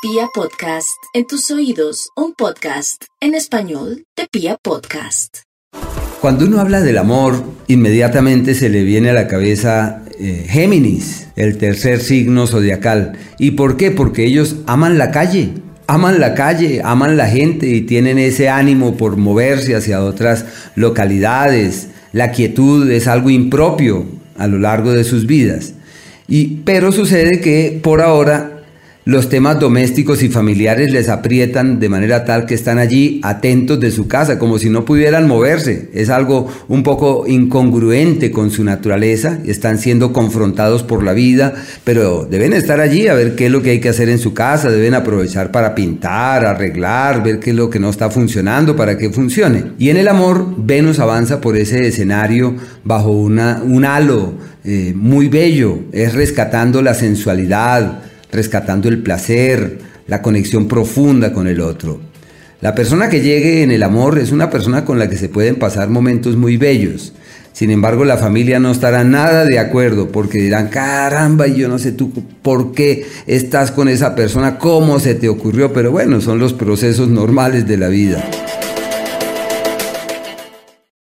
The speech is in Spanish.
Pia Podcast, en tus oídos, un podcast en español de Pia Podcast. Cuando uno habla del amor, inmediatamente se le viene a la cabeza eh, Géminis, el tercer signo zodiacal. ¿Y por qué? Porque ellos aman la calle, aman la calle, aman la gente y tienen ese ánimo por moverse hacia otras localidades. La quietud es algo impropio a lo largo de sus vidas. Y, pero sucede que por ahora los temas domésticos y familiares les aprietan de manera tal que están allí atentos de su casa, como si no pudieran moverse. Es algo un poco incongruente con su naturaleza, están siendo confrontados por la vida, pero deben estar allí a ver qué es lo que hay que hacer en su casa, deben aprovechar para pintar, arreglar, ver qué es lo que no está funcionando para que funcione. Y en el amor, Venus avanza por ese escenario bajo una, un halo eh, muy bello, es rescatando la sensualidad, rescatando el placer, la conexión profunda con el otro. La persona que llegue en el amor es una persona con la que se pueden pasar momentos muy bellos. Sin embargo, la familia no estará nada de acuerdo porque dirán, caramba, yo no sé tú por qué estás con esa persona, cómo se te ocurrió, pero bueno, son los procesos normales de la vida.